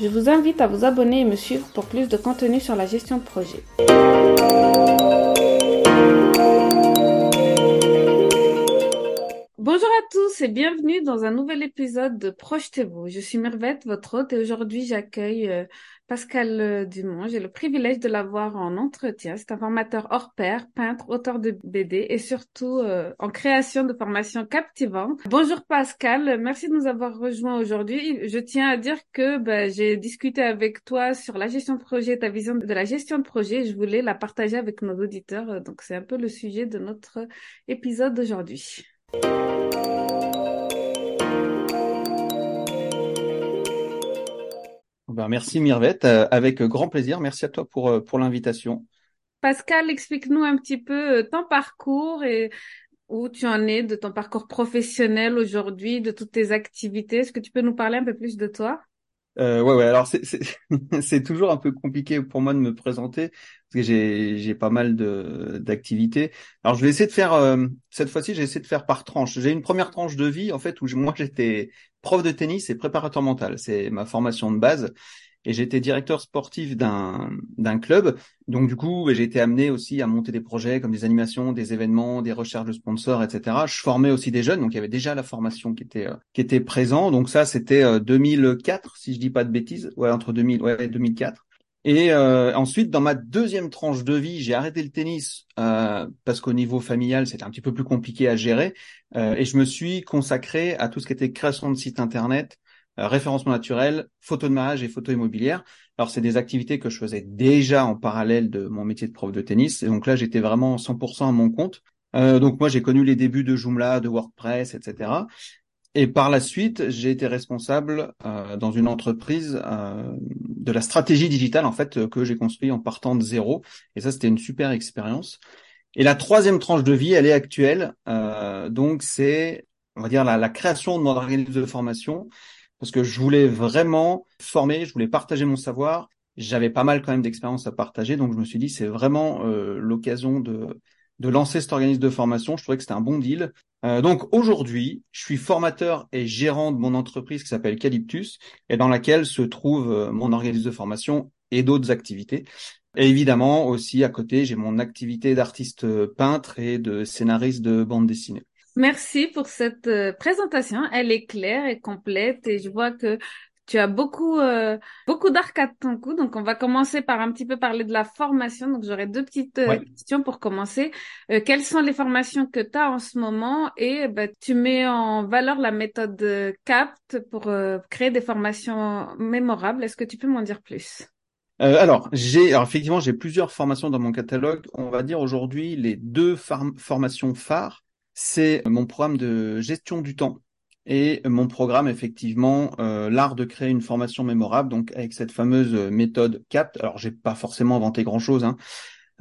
Je vous invite à vous abonner et me suivre pour plus de contenu sur la gestion de projet. Bonjour à tous et bienvenue dans un nouvel épisode de Projetez-vous. Je suis Mervette, votre hôte, et aujourd'hui j'accueille euh, Pascal euh, Dumont. J'ai le privilège de l'avoir en entretien. C'est un formateur hors pair, peintre, auteur de BD et surtout euh, en création de formations captivantes. Bonjour Pascal, merci de nous avoir rejoints aujourd'hui. Je tiens à dire que ben, j'ai discuté avec toi sur la gestion de projet, ta vision de la gestion de projet. Je voulais la partager avec nos auditeurs. Donc c'est un peu le sujet de notre épisode d'aujourd'hui. Ben, merci Mirvette, euh, avec grand plaisir. Merci à toi pour, euh, pour l'invitation. Pascal, explique-nous un petit peu euh, ton parcours et où tu en es de ton parcours professionnel aujourd'hui, de toutes tes activités. Est-ce que tu peux nous parler un peu plus de toi? Euh, ouais, ouais. Alors c'est toujours un peu compliqué pour moi de me présenter parce que j'ai j'ai pas mal de d'activités. Alors je vais essayer de faire euh, cette fois-ci, j'ai essayé de faire par tranche. J'ai une première tranche de vie en fait où moi j'étais prof de tennis et préparateur mental. C'est ma formation de base et j'étais directeur sportif d'un d'un club. Donc du coup, j'ai été amené aussi à monter des projets comme des animations, des événements, des recherches de sponsors, etc. Je formais aussi des jeunes, donc il y avait déjà la formation qui était euh, qui était présent. Donc ça, c'était 2004, euh, si je dis pas de bêtises, ouais entre 2000, ouais 2004. Et euh, ensuite, dans ma deuxième tranche de vie, j'ai arrêté le tennis euh, parce qu'au niveau familial, c'était un petit peu plus compliqué à gérer. Euh, et je me suis consacré à tout ce qui était création de sites internet, référencement naturel, photo de mariage et photo immobilière. Alors c'est des activités que je faisais déjà en parallèle de mon métier de prof de tennis. Et donc là, j'étais vraiment 100% à mon compte. Euh, donc moi, j'ai connu les débuts de Joomla, de WordPress, etc. Et par la suite, j'ai été responsable euh, dans une entreprise euh, de la stratégie digitale en fait que j'ai construit en partant de zéro. Et ça, c'était une super expérience. Et la troisième tranche de vie, elle est actuelle. Euh, donc c'est, on va dire, la, la création de mon organisme de formation parce que je voulais vraiment former, je voulais partager mon savoir. J'avais pas mal quand même d'expérience à partager, donc je me suis dit c'est vraiment euh, l'occasion de de lancer cet organisme de formation. Je trouvais que c'était un bon deal. Euh, donc aujourd'hui, je suis formateur et gérant de mon entreprise qui s'appelle Calyptus et dans laquelle se trouve euh, mon organisme de formation et d'autres activités. Et évidemment aussi à côté, j'ai mon activité d'artiste peintre et de scénariste de bande dessinée. Merci pour cette euh, présentation. Elle est claire et complète et je vois que tu as beaucoup euh, beaucoup d'arc à ton cou. Donc on va commencer par un petit peu parler de la formation. Donc j'aurais deux petites euh, questions pour commencer. quelles sont les formations que tu as en ce moment? Et bah, tu mets en valeur la méthode CAPT pour créer des formations mémorables. Est-ce que tu peux m'en dire plus? Alors, j'ai alors effectivement j'ai plusieurs formations dans mon catalogue. On va dire aujourd'hui les deux formations phares c'est mon programme de gestion du temps et mon programme effectivement euh, l'art de créer une formation mémorable donc avec cette fameuse méthode CAPT. Alors j'ai pas forcément inventé grand chose hein,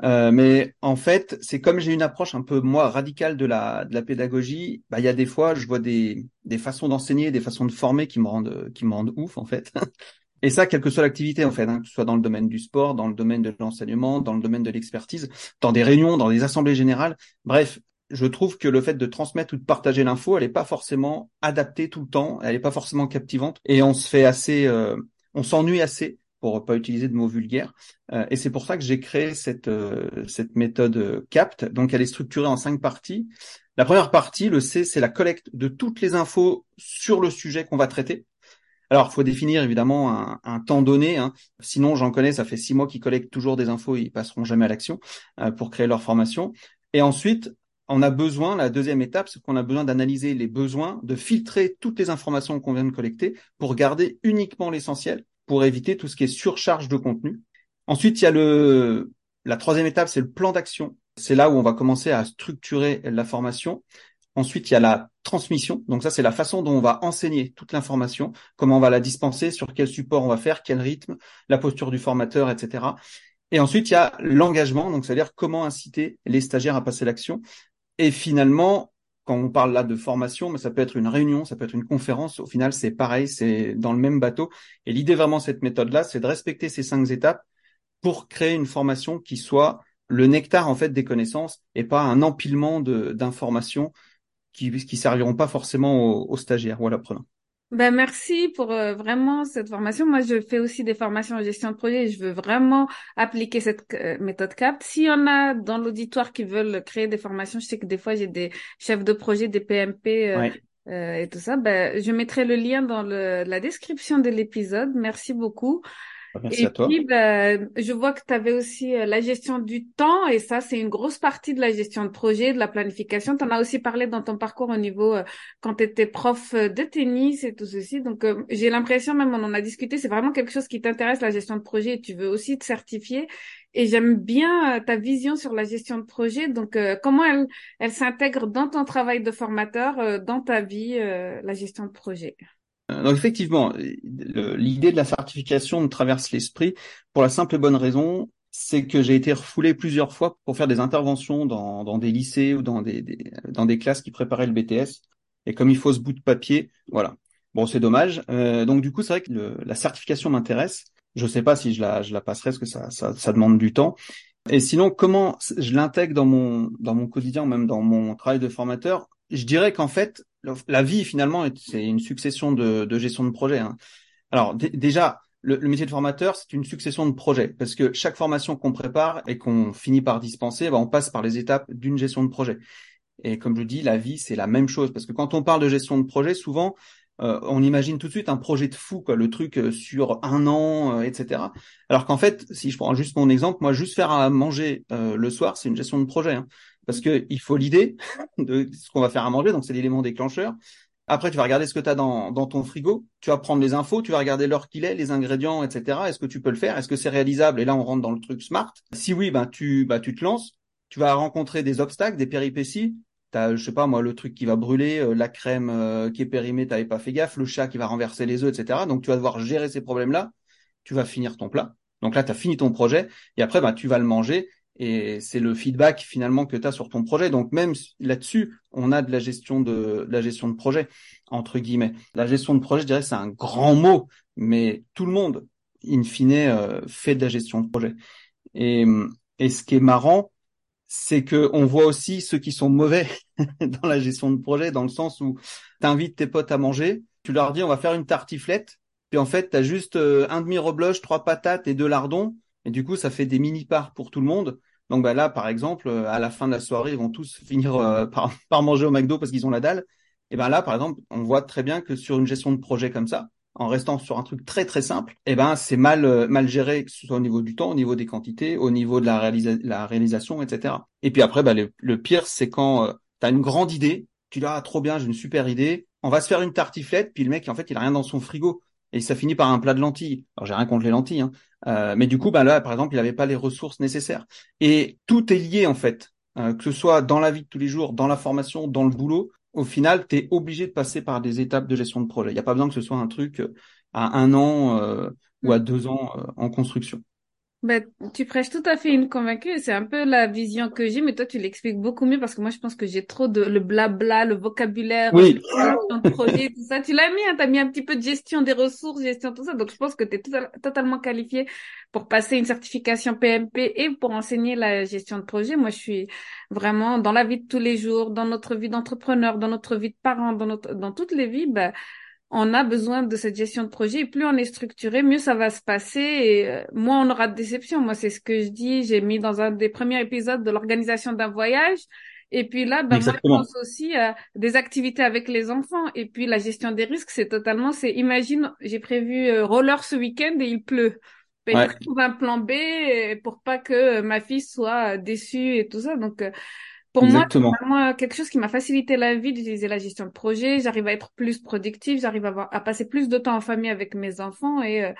euh, mais en fait c'est comme j'ai une approche un peu moi radicale de la de la pédagogie bah il y a des fois je vois des des façons d'enseigner des façons de former qui me rendent qui me rendent ouf en fait. Et ça, quelle que soit l'activité, en fait, hein, que ce soit dans le domaine du sport, dans le domaine de l'enseignement, dans le domaine de l'expertise, dans des réunions, dans des assemblées générales. Bref, je trouve que le fait de transmettre ou de partager l'info, elle n'est pas forcément adaptée tout le temps, elle n'est pas forcément captivante, et on se fait assez, euh, on s'ennuie assez pour pas utiliser de mots vulgaires. Euh, et c'est pour ça que j'ai créé cette euh, cette méthode CAPT. Donc elle est structurée en cinq parties. La première partie, le C, c'est la collecte de toutes les infos sur le sujet qu'on va traiter. Alors, il faut définir évidemment un, temps donné. Hein. Sinon, j'en connais, ça fait six mois qu'ils collectent toujours des infos, ils passeront jamais à l'action euh, pour créer leur formation. Et ensuite, on a besoin, la deuxième étape, c'est qu'on a besoin d'analyser les besoins, de filtrer toutes les informations qu'on vient de collecter pour garder uniquement l'essentiel, pour éviter tout ce qui est surcharge de contenu. Ensuite, il y a le, la troisième étape, c'est le plan d'action. C'est là où on va commencer à structurer la formation. Ensuite, il y a la transmission. Donc ça, c'est la façon dont on va enseigner toute l'information, comment on va la dispenser, sur quel support on va faire, quel rythme, la posture du formateur, etc. Et ensuite, il y a l'engagement, donc c'est-à-dire comment inciter les stagiaires à passer l'action. Et finalement, quand on parle là de formation, mais ça peut être une réunion, ça peut être une conférence, au final, c'est pareil, c'est dans le même bateau. Et l'idée vraiment de cette méthode-là, c'est de respecter ces cinq étapes pour créer une formation qui soit le nectar en fait des connaissances et pas un empilement d'informations qui qui serviront pas forcément aux, stagiaires ou à l'apprenant. Ben merci pour euh, vraiment cette formation. Moi, je fais aussi des formations en gestion de projet et je veux vraiment appliquer cette euh, méthode CAP. S'il y en a dans l'auditoire qui veulent créer des formations, je sais que des fois j'ai des chefs de projet, des PMP euh, et tout ça. Ben, je mettrai le lien dans le, la description de l'épisode. Merci beaucoup. Ah, merci et à toi. Puis, ben, je vois que tu avais aussi euh, la gestion du temps et ça, c'est une grosse partie de la gestion de projet, de la planification. Tu en as aussi parlé dans ton parcours au niveau euh, quand tu étais prof euh, de tennis et tout ceci. Donc, j'ai l'impression, même on en a discuté, c'est vraiment quelque chose qui t'intéresse, la gestion de projet et tu veux aussi te certifier. Et j'aime bien ta vision sur la gestion de projet. Donc, comment elle, elle s'intègre dans ton travail de formateur, dans ta vie, la gestion de projet? Donc effectivement, l'idée de la certification me traverse l'esprit pour la simple et bonne raison, c'est que j'ai été refoulé plusieurs fois pour faire des interventions dans, des lycées ou dans des, classes qui préparaient le BTS. Et comme il faut ce bout de papier, voilà. Bon, c'est dommage. Euh, donc du coup, c'est vrai que la certification m'intéresse. Je sais pas si je la, passerai, parce que ça demande du temps. Et sinon, comment je l'intègre dans mon, dans mon quotidien, même dans mon travail de formateur? Je dirais qu'en fait, la vie finalement c'est une succession de, de, gestion de projet. Hein. Alors déjà, le, métier de formateur c'est une succession de projets parce que chaque formation qu'on prépare et qu'on finit par dispenser, bah, on passe par les étapes d'une gestion de projet. Et comme je dis, la vie c'est la même chose parce que quand on parle de gestion de projet, souvent euh, on imagine tout de suite un projet de fou, le truc euh, sur un an, euh, etc. Alors qu'en fait, si je prends juste mon exemple, moi, juste faire à manger le soir, c'est une gestion de projet. Hein parce que il faut l'idée de ce qu'on va faire à manger, donc c'est l'élément déclencheur. Après, tu vas regarder ce que tu as dans, ton frigo, tu vas prendre les infos, tu vas regarder l'heure qu'il est, les ingrédients, etc. Est-ce que tu peux le faire? Est-ce que c'est réalisable? Et là, on rentre dans le truc smart. Si oui, ben tu, bah, tu te lances. Tu vas rencontrer des obstacles, des péripéties. T'as, je sais pas moi, le truc qui va brûler, euh, la crème euh, qui est périmée, t'avais pas fait gaffe, le chat qui va renverser les œufs, etc. Donc tu vas devoir gérer ces problèmes-là. Tu vas finir ton plat. Donc là, tu as fini ton projet et après, bah, tu vas le manger et c'est le feedback finalement que tu sur ton projet. Donc même là-dessus, on a de la gestion de, la gestion de projet entre guillemets. La gestion de projet, je dirais, c'est un grand mot, mais tout le monde, in fine, euh, fait de la gestion de projet. Et, et ce qui est marrant, c'est que on voit aussi ceux qui sont mauvais dans la gestion de projet, dans le sens où tu invites tes potes à manger, tu leur dis on va faire une tartiflette, puis en fait tu as juste euh, un demi rebloche, trois patates et deux lardons et du coup, ça fait des mini parts pour tout le monde. Donc bah là, par exemple, euh, à la fin de la soirée, ils vont tous finir euh, par, manger au McDo parce qu'ils ont la dalle. Et ben là, par exemple, on voit très bien que sur une gestion de projet comme ça, en restant sur un truc très très simple, et ben c'est mal euh, mal géré, que ce soit au niveau du temps, au niveau des quantités, au niveau de la, la réalisation, etc. Et puis après, bah, le, pire, c'est quand tu as une grande idée, tu dis ah trop bien, j'ai une super idée, on va se faire une tartiflette, puis le mec en fait il a rien dans son frigo et ça finit par un plat de lentilles. Alors j'ai rien contre les lentilles, hein, euh, mais du coup, bah là, par exemple, il n'avait pas les ressources nécessaires. Et tout est lié en fait, euh, que ce soit dans la vie de tous les jours, dans la formation, dans le boulot. Au final, tu es obligé de passer par des étapes de gestion de projet. Il n'y a pas besoin que ce soit un truc euh, à un an ou à deux ans en construction. Ben, tu prêches tout à fait une convaincue. C'est un peu la vision que j'ai, mais toi, tu l'expliques beaucoup mieux parce que moi, je pense que j'ai trop de le blabla, le vocabulaire, oui. le projet, tout ça. Tu l'as mis, hein, tu as mis un petit peu de gestion des ressources, gestion tout ça. Donc, je pense que tu es totalement qualifié pour passer une certification PMP et pour enseigner la gestion de projet. Moi, je suis vraiment dans la vie de tous les jours, dans notre vie d'entrepreneur, dans notre vie de parent, dans notre, dans toutes les vies, ben, on a besoin de cette gestion de projet. Et plus on est structuré, mieux ça va se passer et euh, moins on aura de déception. Moi, c'est ce que je dis. J'ai mis dans un des premiers épisodes de l'organisation d'un voyage. Et puis là, ben, moi, je pense aussi à des activités avec les enfants. Et puis la gestion des risques, c'est totalement, c'est, imagine, j'ai prévu euh, roller ce week-end et il pleut. Ben, je trouve un plan B pour pas que ma fille soit déçue et tout ça. Donc, Pour moi, c'est vraiment quelque chose qui m'a facilité la vie d'utiliser la gestion de projet. J'arrive à être plus productive, j'arrive à, avoir, à passer plus de temps en famille avec mes enfants et euh,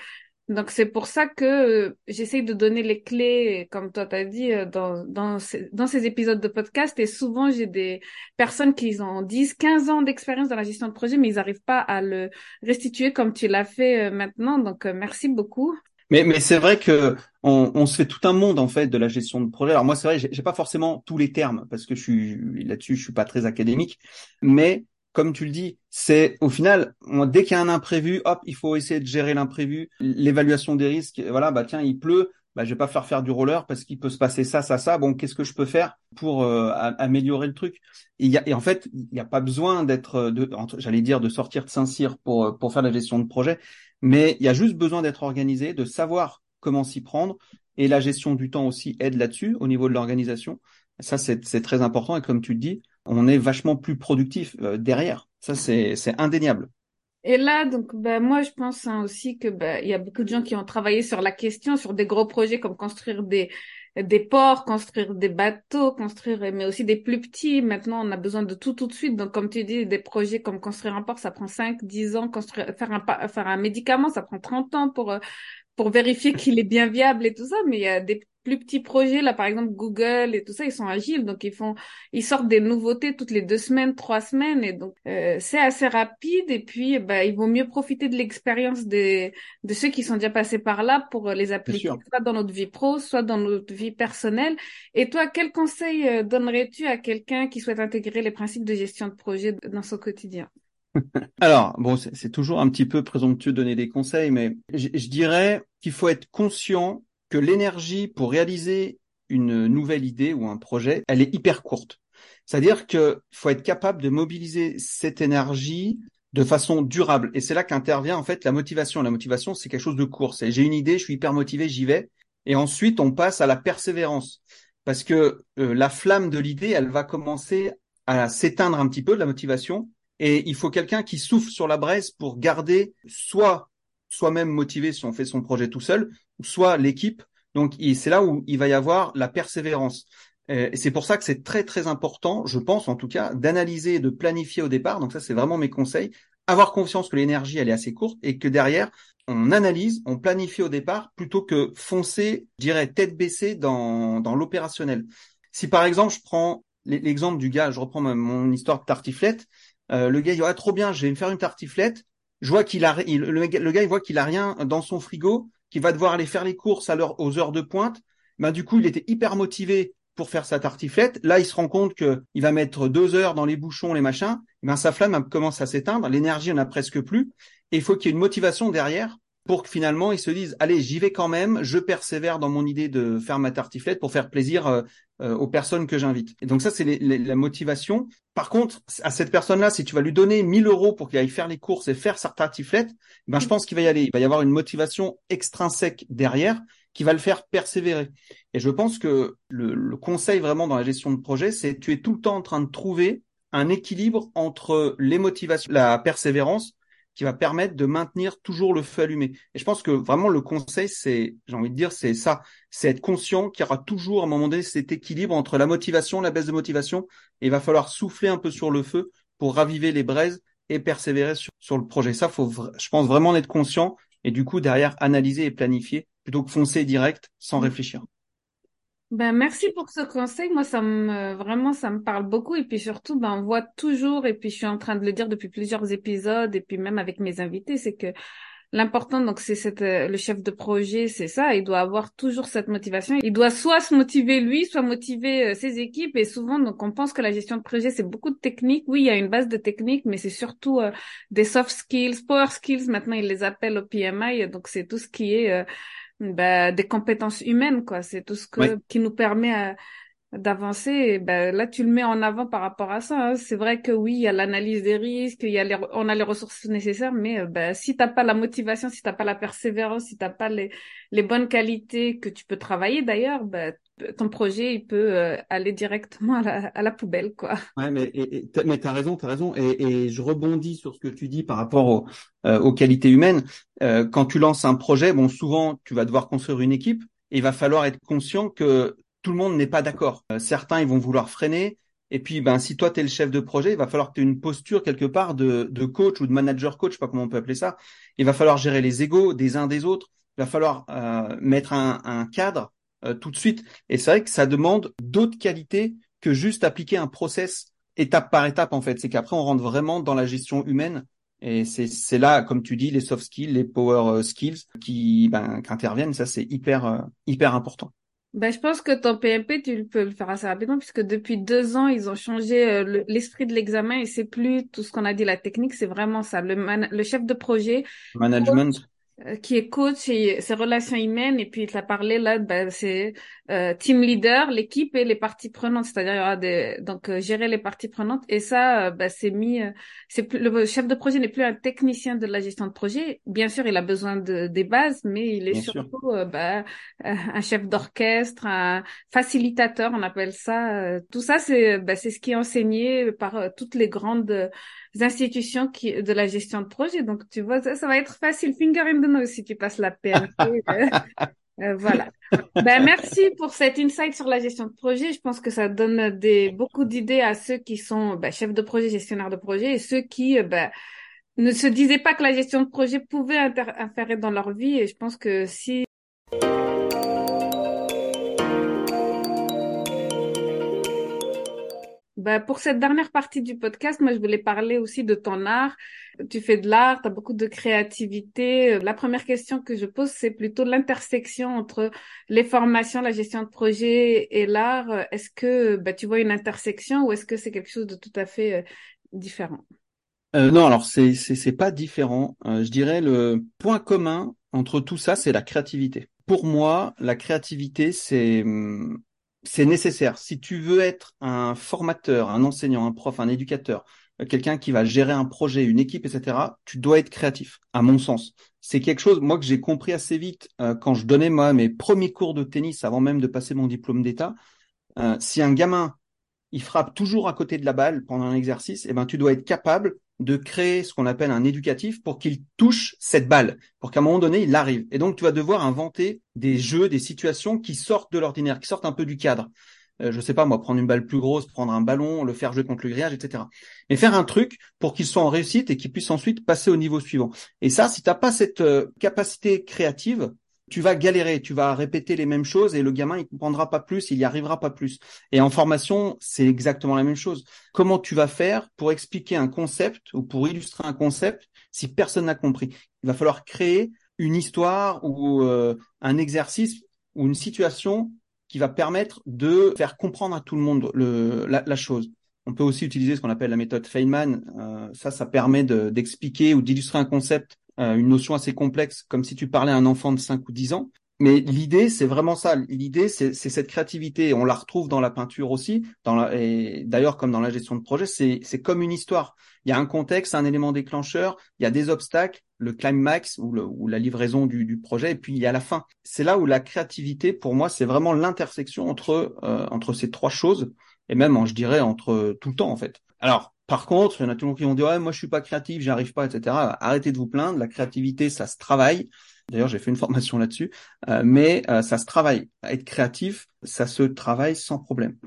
donc c'est pour ça que euh, j'essaye de donner les clés, comme toi t'as dit, euh, dans, dans, ces, dans ces épisodes de podcast. Et souvent j'ai des personnes qui ont 10, 15 ans d'expérience dans la gestion de projet, mais ils n'arrivent pas à le restituer comme tu l'as fait maintenant. Donc merci beaucoup. Mais, mais c'est vrai que on, on, se fait tout un monde en fait de la gestion de projet. Alors moi c'est vrai, j'ai pas forcément tous les termes parce que je suis là-dessus, je suis pas très académique, mais comme tu le dis, c'est au final, dès qu'il y a un imprévu, hop, il faut essayer de gérer l'imprévu, l'évaluation des risques. Voilà, bah tiens, il pleut, bah je vais pas faire faire du roller parce qu'il peut se passer ça, ça, ça. Bon, qu'est-ce que je peux faire pour euh, améliorer le truc? Et, y a, et en fait, il n'y a pas besoin d'être, de, j'allais dire, de sortir de Saint-Cyr pour euh, pour faire la gestion de projet, mais il y a juste besoin d'être organisé, de savoir comment s'y prendre. Et la gestion du temps aussi aide là-dessus au niveau de l'organisation. Ça, c'est très important. Et comme tu le dis, on est vachement plus productif euh, derrière. Ça, c'est indéniable. Et là, donc, ben, moi, je pense hein, aussi que ben, il y a beaucoup de gens qui ont travaillé sur la question, sur des gros projets comme construire des des ports, construire des bateaux, construire, mais aussi des plus petits. Maintenant, on a besoin de tout tout de suite. Donc, comme tu dis, des projets comme construire un port, ça prend 5, 10 ans. Construire, faire un, faire un médicament, ça prend 30 ans pour, euh, pour vérifier qu'il est bien viable et tout ça. Mais il y a des plus petits projets là par exemple Google et tout ça ils sont agiles. Donc ils font ils sortent des nouveautés toutes les deux semaines trois semaines. Et donc euh, c'est assez rapide. Et puis bah il vaut mieux profiter de l'expérience des de ceux qui sont déjà passés par là pour les appliquer soit dans notre vie pro soit dans notre vie personnelle. Et toi quel conseil euh, donnerais-tu à quelqu'un qui souhaite intégrer les principes de gestion de projet dans son quotidien? Alors, bon, c'est toujours un petit peu présomptueux de donner des conseils, mais je dirais qu'il faut être conscient que l'énergie pour réaliser une nouvelle idée ou un projet, elle est hyper courte. C'est-à-dire qu'il faut être capable de mobiliser cette énergie de façon durable. Et c'est là qu'intervient en fait la motivation. La motivation, c'est quelque chose de court. C'est j'ai une idée, je suis hyper motivé, j'y vais. Et ensuite, on passe à la persévérance. Parce que euh, la flamme de l'idée, elle va commencer à s'éteindre un petit peu, la motivation. Et il faut quelqu'un qui souffle sur la braise pour garder soit soi-même motivé si on fait son projet tout seul, soit l'équipe. Donc c'est là où il va y avoir la persévérance. Euh, et c'est pour ça que c'est très très important, je pense en tout cas, d'analyser et de planifier au départ. Donc ça c'est vraiment mes conseils. Avoir conscience que l'énergie elle est assez courte et que derrière on analyse, on planifie au départ plutôt que foncer, je dirais tête baissée dans, dans l'opérationnel. Si par exemple je prends l'exemple du gars, je reprends mon histoire de tartiflette, euh, le gars il dit ah, trop bien, je vais me faire une tartiflette. Je vois qu'il a le, gars il voit qu'il a rien dans son frigo qui va devoir aller faire les courses à aux heures de pointe, ben du coup, il était hyper motivé pour faire sa tartiflette. Là, il se rend compte que il va mettre deux heures dans les bouchons, les machins. Ben sa flamme commence à s'éteindre, l'énergie en a presque plus, et il faut qu'il y ait une motivation derrière pour que finalement ils se disent allez j'y vais quand même, je persévère dans mon idée de faire ma tartiflette pour faire plaisir euh, euh, aux personnes que j'invite. Et donc ça c'est la motivation. Par contre à cette personne-là, si tu vas lui donner 1000 euros pour qu'il aille faire les courses et faire sa tartiflette, ben je pense qu'il va y aller. Il va y avoir une motivation extrinsèque derrière qui va le faire persévérer. Et je pense que le, le conseil vraiment dans la gestion de projet, c'est tu es tout le temps en train de trouver un équilibre entre les motivations, la persévérance qui va permettre de maintenir toujours le feu allumé. Et je pense que vraiment le conseil, c'est, j'ai envie de dire, c'est ça, c'est être conscient qu'il y aura toujours à un moment donné cet équilibre entre la motivation, la baisse de motivation, et il va falloir souffler un peu sur le feu pour raviver les braises et persévérer sur, sur le projet. Ça, faut, je pense vraiment en être conscient et du coup derrière analyser et planifier plutôt que foncer direct sans mmh. réfléchir. Ben, merci pour ce conseil. Moi, ça me, vraiment, ça me parle beaucoup. Et puis surtout, ben, on voit toujours, et puis je suis en train de le dire depuis plusieurs épisodes, et puis même avec mes invités, c'est que l'important, donc, c'est cette, euh, le chef de projet, c'est ça. Il doit avoir toujours cette motivation. Il doit soit se motiver lui, soit motiver euh, ses équipes. Et souvent, donc, on pense que la gestion de projet, c'est beaucoup de technique. Oui, il y a une base de technique, mais c'est surtout euh, des soft skills, power skills. Maintenant, ils les appellent au PMI. Donc, c'est tout ce qui est, bah, des compétences humaines, quoi. C'est tout ce que, qui nous permet euh, d'avancer. Ben, là, tu le mets en avant par rapport à ça. Hein. C'est vrai que oui, il y a l'analyse des risques, il y a les, on a les ressources nécessaires, mais euh, ben, si t'as pas la motivation, si t'as pas la persévérance, si t'as pas les, les bonnes qualités que tu peux travailler d'ailleurs, ben, ton projet il peut euh, aller directement à la, à la, poubelle quoi. Ouais mais mais t'as raison t'as raison et, et, je rebondis sur ce que tu dis par rapport euh, aux qualités humaines. Euh, quand tu lances un projet bon souvent tu vas devoir construire une équipe il va falloir être conscient que tout le monde n'est pas d'accord. certains ils vont vouloir freiner, Et puis, ben, si toi, tu es le chef de projet, il va falloir que tu aies une posture quelque part de, coach ou de manager coach, je sais pas comment on peut appeler ça. Il va falloir gérer les égaux des uns des autres. Il va falloir euh, mettre un, cadre euh, tout de suite. Et c'est vrai que ça demande d'autres qualités que juste appliquer un process étape par étape, en fait. C'est qu'après, on rentre vraiment dans la gestion humaine. Et c'est là, comme tu dis, les soft skills, les power euh, skills qui, ben, qui interviennent. Ça, c'est hyper, hyper important. Ben, je pense que ton PMP, tu peux le faire assez rapidement puisque depuis deux ans, ils ont changé euh, l'esprit de l'examen et c'est plus tout ce qu'on a dit, la technique, c'est vraiment ça. Le, le chef de projet. Management. Euh, qui est coach et ses relations humaines et puis tu as parlé là ben, c'est euh, team leader l'équipe et les parties prenantes. C'est-à-dire il y aura des donc euh, gérer les parties prenantes. Et ça ben, c'est mis c'est le chef de projet n'est plus un technicien de la gestion de projet. Bien sûr il a besoin de des bases mais il est surtout ben, un chef d'orchestre un facilitateur on appelle ça tout ça c'est ben, c'est ce qui est enseigné par toutes les grandes institutions qui, de la gestion de projet. Donc, tu vois, ça, va être facile. Finger in the nose si tu passes la PMP. Euh, euh, voilà. Ben, merci pour cet insight sur la gestion de projet. Je pense que ça donne des, beaucoup d'idées à ceux qui sont ben, chefs de projet, gestionnaires de projet et ceux qui euh, ben, ne se disaient pas que la gestion de projet pouvait interférer dans leur vie. Et je pense que si Bah, pour cette dernière partie du podcast, moi, je voulais parler aussi de ton art. Tu fais de l'art, tu as beaucoup de créativité. La première question que je pose, c'est plutôt l'intersection entre les formations, la gestion de projet et l'art. Est-ce que bah, tu vois une intersection ou est-ce que c'est quelque chose de tout à fait euh, différent? Euh, Non, alors c'est c'est pas différent. Euh, je dirais le point commun entre tout ça, c'est la créativité. Pour moi, la créativité, c'est hum, c'est nécessaire. Si tu veux être un formateur, un enseignant, un prof, un éducateur, euh, quelqu'un qui va gérer un projet, une équipe, etc., tu dois être créatif, à mon sens. C'est quelque chose, moi, que j'ai compris assez vite euh, quand je donnais moi mes premiers cours de tennis avant même de passer mon diplôme d'État. Euh, si un gamin, il frappe toujours à côté de la balle pendant un exercice, eh ben, tu dois être capable de créer ce qu'on appelle un éducatif pour qu'il touche cette balle, pour qu'à un moment donné, il arrive. Et donc, tu vas devoir inventer des jeux, des situations qui sortent de l'ordinaire, qui sortent un peu du cadre. Euh, je sais pas, moi, prendre une balle plus grosse, prendre un ballon, le faire jouer contre le grillage, etc. Mais faire un truc pour qu'il soit en réussite et qu'il puisse ensuite passer au niveau suivant. Et ça, si t'as pas cette euh, capacité créative, tu vas galérer, tu vas répéter les mêmes choses et le gamin il comprendra pas plus, il y arrivera pas plus. Et en formation, c'est exactement la même chose. Comment tu vas faire pour expliquer un concept ou pour illustrer un concept si personne n'a compris? Il va falloir créer une histoire ou euh, un exercice ou une situation qui va permettre de faire comprendre à tout le monde la, chose. On peut aussi utiliser ce qu'on appelle la méthode Feynman. Euh, ça, ça permet d'expliquer ou d'illustrer un concept euh, une notion assez complexe, comme si tu parlais à un enfant de 5 ou 10 ans. Mais l'idée, c'est vraiment ça. L'idée, c'est cette créativité. On la retrouve dans la peinture aussi. Dans la, et d'ailleurs, comme dans la gestion de projet, c'est comme une histoire. Il y a un contexte, un élément déclencheur, il y a des obstacles, le climax ou, le, ou la livraison du, du, projet, et puis il y a la fin. C'est là où la créativité, pour moi, c'est vraiment l'intersection entre euh, entre ces trois choses, et même, je dirais, entre tout le temps en fait. Alors, par contre, il y en a tout le monde qui vont dire ouais, moi je suis pas créatif, j'y arrive pas, etc. Arrêtez de vous plaindre. La créativité, ça se travaille. D'ailleurs, j'ai fait une formation là-dessus, euh, mais euh, ça se travaille. Être créatif, ça se travaille sans problème.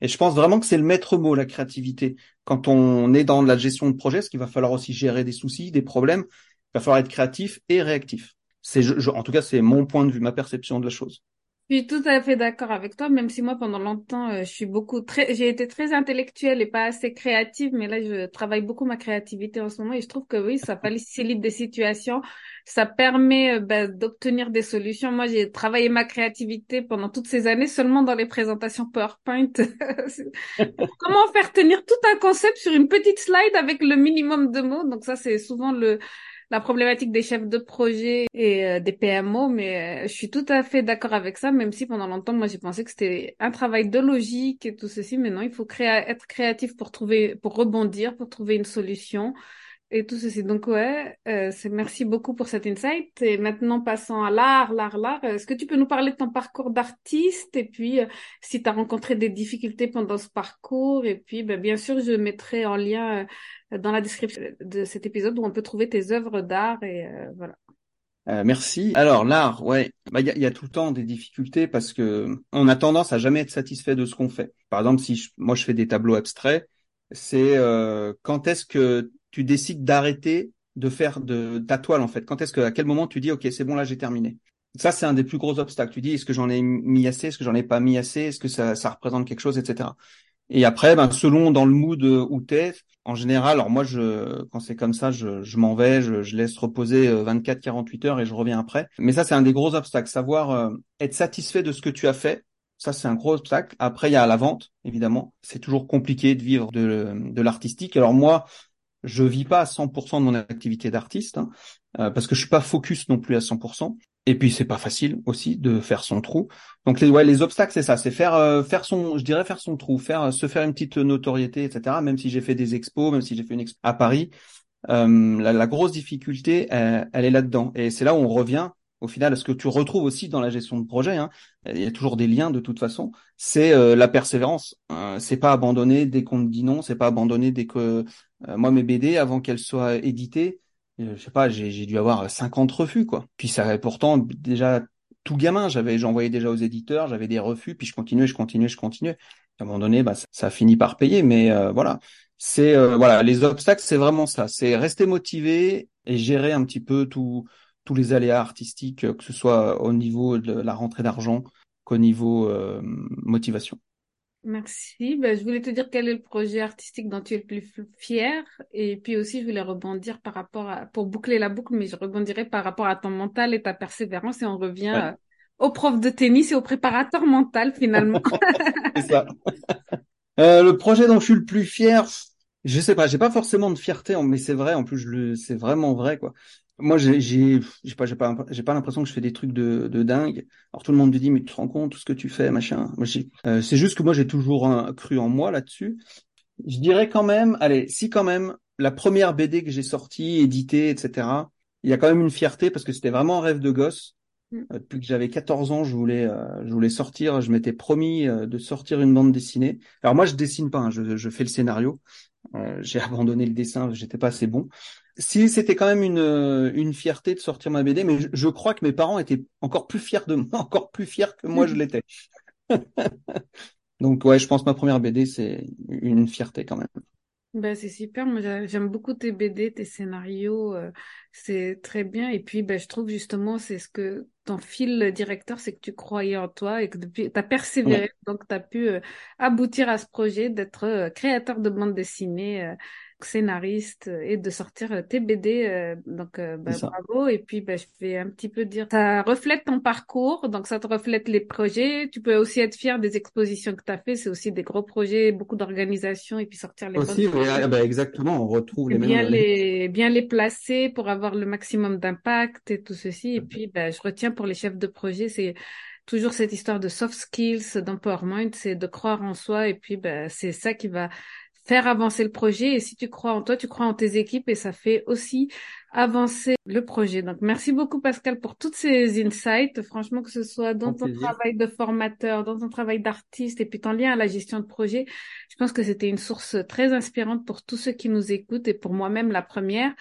Et je pense vraiment que c'est le maître mot, la créativité. Quand on est dans la gestion de projet, ce qu'il va falloir aussi gérer des soucis, des problèmes, il va falloir être créatif et réactif. C'est, en tout cas, c'est mon point de vue, ma perception de la chose. Je suis tout à fait d'accord avec toi, même si moi pendant longtemps euh, je suis beaucoup très, j'ai été très intellectuelle et pas assez créative, mais là je travaille beaucoup ma créativité en ce moment et je trouve que oui, ça facilite des situations, ça permet euh, ben, d'obtenir des solutions. Moi j'ai travaillé ma créativité pendant toutes ces années seulement dans les présentations PowerPoint. Comment faire tenir tout un concept sur une petite slide avec le minimum de mots? Donc ça c'est souvent le la problématique des chefs de projet et euh, des PMO, mais euh, je suis tout à fait d'accord avec ça, même si pendant longtemps, moi, j'ai pensé que c'était un travail de logique et tout ceci, mais non, il faut être créatif pour trouver, pour rebondir, pour trouver une solution et tout ceci. Donc ouais, euh, c'est merci beaucoup pour cet insight. Et maintenant passons à l'art, l'art, l'art. Est-ce que tu peux nous parler de ton parcours d'artiste? Et puis euh, si tu as rencontré des difficultés pendant ce parcours et puis ben, bien sûr je mettrai en lien euh, dans la description de cet épisode où on peut trouver tes œuvres d'art et voilà. Euh, merci. Alors l'art, ouais, bah, il y, a, y, a, tout le temps des difficultés parce que on a tendance à jamais être satisfait de ce qu'on fait. Par exemple, si je, moi je fais des tableaux abstraits, c'est euh, quand est-ce que tu décides d'arrêter de faire de ta toile en fait Quand est-ce que à quel moment tu dis ok c'est bon là j'ai terminé? Ça c'est un des plus gros obstacles. Tu dis est-ce que j'en ai mis assez? Est-ce que j'en ai pas mis assez? Est-ce que ça, représente quelque chose, etc. Et après, ben, selon dans le mood où t'es, en général, alors moi, je, quand c'est comme ça, je, m'en vais, je, laisse reposer 24-48 heures et je reviens après. Mais ça, c'est un des gros obstacles, savoir euh, être satisfait de ce que tu as fait. Ça, c'est un gros obstacle. Après, il y a la vente, évidemment. C'est toujours compliqué de vivre de, de l'artistique. Alors moi, je vis pas à 100% de mon activité d'artiste, hein, euh, parce que je suis pas focus non plus à 100%. Et puis c'est pas facile aussi de faire son trou. Donc les obstacles c'est ça, c'est faire euh, faire son je dirais faire son trou, faire se faire une petite notoriété etc. Même si j'ai fait des expos, même si j'ai fait une expo à Paris, euh, la, grosse difficulté elle, est là-dedans. Et c'est là où on revient au final à ce que tu retrouves aussi dans la gestion de projet. Hein. Il y a toujours des liens de toute façon. C'est la persévérance. Euh, c'est pas abandonner dès qu'on te dit non. C'est pas abandonner dès que moi mes BD avant qu'elles soient éditées je sais pas, j'ai dû avoir 50 refus, quoi. Puis ça, pourtant, déjà, tout gamin, j'avais, j'envoyais déjà aux éditeurs, j'avais des refus, puis je continuais, je continuais, je continuais. À un moment donné, bah, ça, ça a fini par payer, mais euh, voilà. C'est euh, voilà, les obstacles, c'est vraiment ça. C'est rester motivé et gérer un petit peu tout, tous les aléas artistiques, que ce soit au niveau de la rentrée d'argent qu'au niveau euh, motivation. Merci. Ben, je voulais te dire quel est le projet artistique dont tu es le plus fier. Et puis aussi, je voulais rebondir par rapport à, pour boucler la boucle, mais je rebondirai par rapport à ton mental et ta persévérance. Et on revient euh, au prof de tennis et au préparateur mental, finalement. C'est ça. euh, le projet dont je suis le plus fier, je sais pas, j'ai pas forcément de fierté, mais c'est vrai, en plus, je le, c'est vraiment vrai, quoi. Moi, j'ai, j'ai, j'ai pas, j'ai pas, j'ai pas l'impression que je fais des trucs de, de dingue. Alors tout le monde me dit, mais tu te rends compte tout ce que tu fais, machin. Moi, euh, c'est juste que moi, j'ai toujours un, cru en moi là-dessus. Je dirais quand même, allez, si quand même la première BD que j'ai sortie, éditée, etc. Il y a quand même une fierté parce que c'était vraiment un rêve de gosse. Mm. Euh, depuis que j'avais 14 ans, je voulais, euh, je voulais sortir. Je m'étais promis euh, de sortir une bande dessinée. Alors moi, je dessine pas, hein, je, je, fais le scénario. J'ai abandonné le dessin, j'étais pas assez bon si c'était quand même une, euh, fierté de sortir ma BD, mais je, crois que mes parents étaient encore plus fiers de moi, encore plus fiers que moi je l'étais. Donc ouais, je pense que ma première BD, c'est une fierté quand même. Ben, c'est super, moi j'aime beaucoup tes BD, tes scénarios, euh, c'est très bien. Et puis ben, je trouve justement, c'est ce que ton fil directeur, c'est que tu croyais en toi et que depuis, tu as persévéré, donc tu as pu euh, aboutir à ce projet d'être créateur de bande dessinée scénariste et de sortir tes BD. Euh, donc, euh, bah, bravo. Et puis, bah, je vais un petit peu dire, ça reflète ton parcours, donc ça te reflète les projets. Tu peux aussi être fier des expositions que tu as fait. C'est aussi des gros projets, beaucoup d'organisation et puis sortir les aussi, ah, bah, exactement, on retrouve les bien les bien les placer pour avoir le maximum d'impact et tout ceci. Et puis, bah, je retiens pour les chefs de projet, c'est toujours cette histoire de soft skills, d'empowerment, c'est de croire en soi et puis bah, c'est ça qui va faire avancer le projet. Et si tu crois en toi, tu crois en tes équipes et ça fait aussi avancer le projet. Donc, merci beaucoup, Pascal, pour toutes ces insights. Franchement, que ce soit dans ton travail de formateur, dans ton travail d'artiste et puis ton lien à la gestion de projet, je pense que c'était une source très inspirante pour tous ceux qui nous écoutent et pour moi-même la première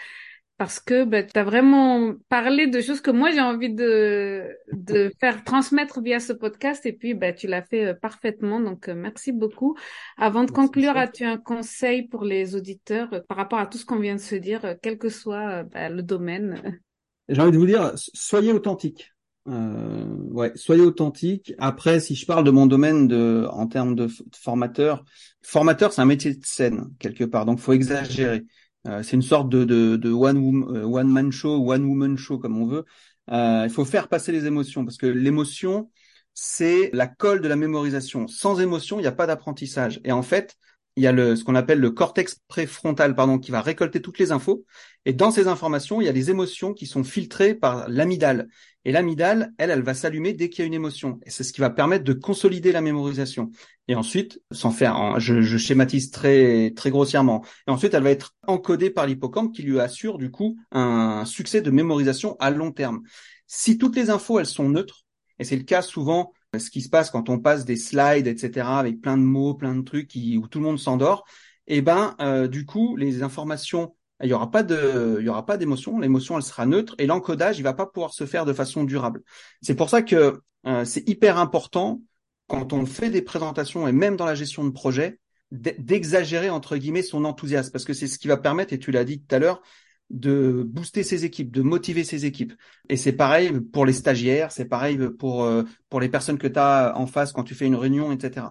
parce que bah, tu as vraiment parlé de choses que moi j'ai envie de, de faire transmettre via ce podcast et puis bah, tu l'as fait euh, parfaitement. Donc euh, merci beaucoup. Avant de conclure, as-tu un conseil pour les auditeurs euh, par rapport à tout ce qu'on vient de se dire, quel que soit bah, le domaine? J'ai envie de vous dire, soyez authentique. Euh, ouais, soyez authentique. Après, si je parle de mon domaine de, en termes de formateur, formateur, c'est un métier de scène quelque part, donc faut exagérer. Euh, c'est une sorte de, de, de one, euh, one man show, one woman show comme on veut. Euh, il faut faire passer les émotions parce que l'émotion, c'est la colle de la mémorisation. Sans émotion, il n'y a pas d'apprentissage. Et en fait, il y a le, ce qu'on appelle le cortex préfrontal, pardon, qui va récolter toutes les infos. Et dans ces informations, il y a des émotions qui sont filtrées par l'amygdale. Et l'amygdale, elle, elle va s'allumer dès qu'il y a une émotion. Et c'est ce qui va permettre de consolider la mémorisation. Et ensuite, sans faire, je, je, schématise très, très grossièrement. Et ensuite, elle va être encodée par l'hippocampe qui lui assure, du coup, un succès de mémorisation à long terme. Si toutes les infos, elles sont neutres, et c'est le cas souvent ce qui se passe quand on passe des slides, etc., avec plein de mots, plein de trucs qui, où tout le monde s'endort, eh ben, euh, du coup, les informations il y aura pas de, il y aura pas d'émotion. L'émotion, elle sera neutre et l'encodage, il va pas pouvoir se faire de façon durable. C'est pour ça que euh, c'est hyper important quand on fait des présentations et même dans la gestion de projet d'exagérer entre guillemets son enthousiasme parce que c'est ce qui va permettre et tu l'as dit tout à l'heure de booster ses équipes, de motiver ses équipes. Et c'est pareil pour les stagiaires, c'est pareil pour euh, pour les personnes que tu as en face quand tu fais une réunion, etc.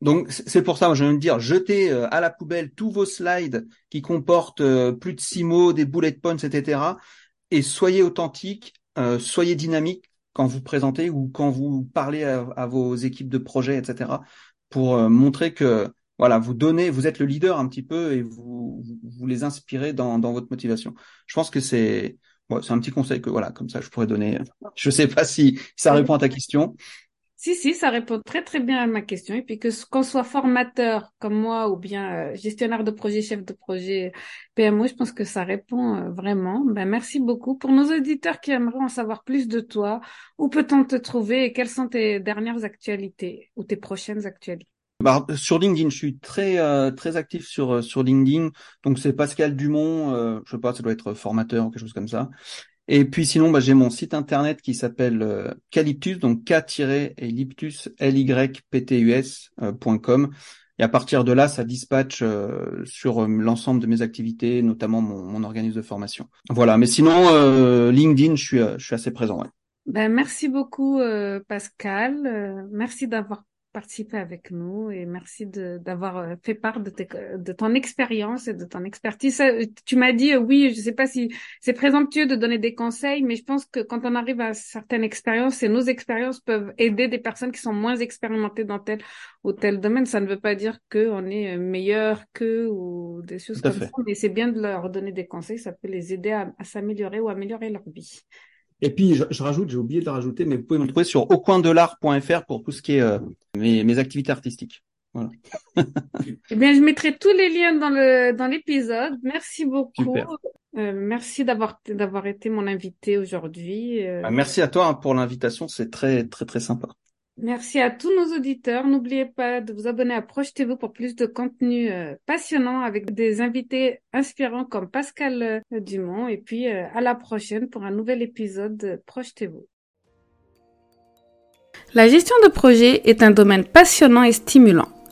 Donc c'est pour ça, je viens de dire, jetez euh, à la poubelle tous vos slides qui comportent euh, plus de six mots, des bullet points, etc. Et soyez authentique, soyez dynamique quand vous présentez ou quand vous parlez à, vos équipes de projet, etc. Pour montrer que voilà, vous donnez, vous êtes le leader un petit peu et vous, vous les inspirez dans, dans votre motivation. Je pense que c'est, c'est un petit conseil que voilà, comme ça, je pourrais donner. Je sais pas si ça répond à ta question. Si, si, ça répond très très bien à ma question. Et puis que qu'on soit formateur comme moi ou bien euh, gestionnaire de projet, chef de projet PMO, je pense que ça répond euh, vraiment. Ben, merci beaucoup. Pour nos auditeurs qui aimeraient en savoir plus de toi, où peut-on te trouver et quelles sont tes dernières actualités ou tes prochaines actualités? Bah, sur LinkedIn, je suis très euh, très actif sur euh, sur LinkedIn. Donc c'est Pascal Dumont, euh, je sais pas, ça doit être formateur ou quelque chose comme ça. Et puis sinon, bah, j'ai mon site internet qui s'appelle euh, Calyptus, donc K-Elliptus L Y P T U S.com. Et à partir de là, ça dispatche sur l'ensemble de mes activités, notamment mon, organisme de formation. Voilà. Mais sinon, LinkedIn, je suis assez présent. Ben, merci beaucoup Pascal. merci d'avoir participer avec nous et merci d'avoir euh, fait part de, de ton expérience et de ton expertise. Tu m'as dit, euh, oui, je sais pas si c'est présomptueux de donner des conseils, mais je pense que quand on arrive à certaines expériences et nos expériences peuvent aider des personnes qui sont moins expérimentées dans tel ou tel domaine. Ça ne veut pas dire qu'on est meilleur qu'eux ou des choses comme ça, mais c'est bien de leur donner des conseils. Ça peut les aider à, à s'améliorer ou améliorer leur vie. Et puis, je, rajoute, j'ai oublié de rajouter, mais vous pouvez me trouver sur aucoindelart.fr pour tout ce qui est euh, mes, activités artistiques. Voilà. eh bien, je mettrai tous les liens dans le dans l'épisode. Merci beaucoup. Euh, merci d'avoir d'avoir été mon invité aujourd'hui. Euh. Bah, merci à toi hein, pour l'invitation. C'est très très très sympa. Merci à tous nos auditeurs. N'oubliez pas de vous abonner à Projetez-vous pour plus de contenu euh, passionnant avec des invités inspirants comme Pascal euh, Dumont. Et puis euh, à la prochaine pour un nouvel épisode de Projetez-vous. La gestion de projet est un domaine passionnant et stimulant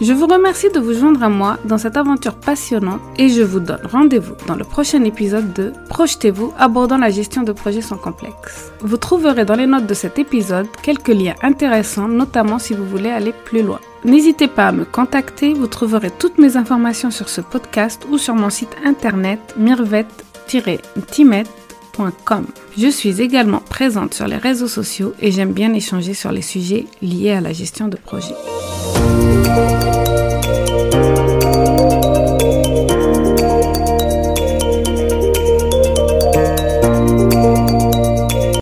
Je vous remercie de vous joindre à moi dans cette aventure passionnante et je vous donne rendez-vous dans le prochain épisode de Projetez-vous abordant la gestion de projets sans complexe. Vous trouverez dans les notes de cet épisode quelques liens intéressants, notamment si vous voulez aller plus loin. N'hésitez pas à me contacter, vous trouverez toutes mes informations sur ce podcast ou sur mon site internet mirvet-timet.com. Je suis également présente sur les réseaux sociaux et j'aime bien échanger sur les sujets liés à la gestion de projet. Música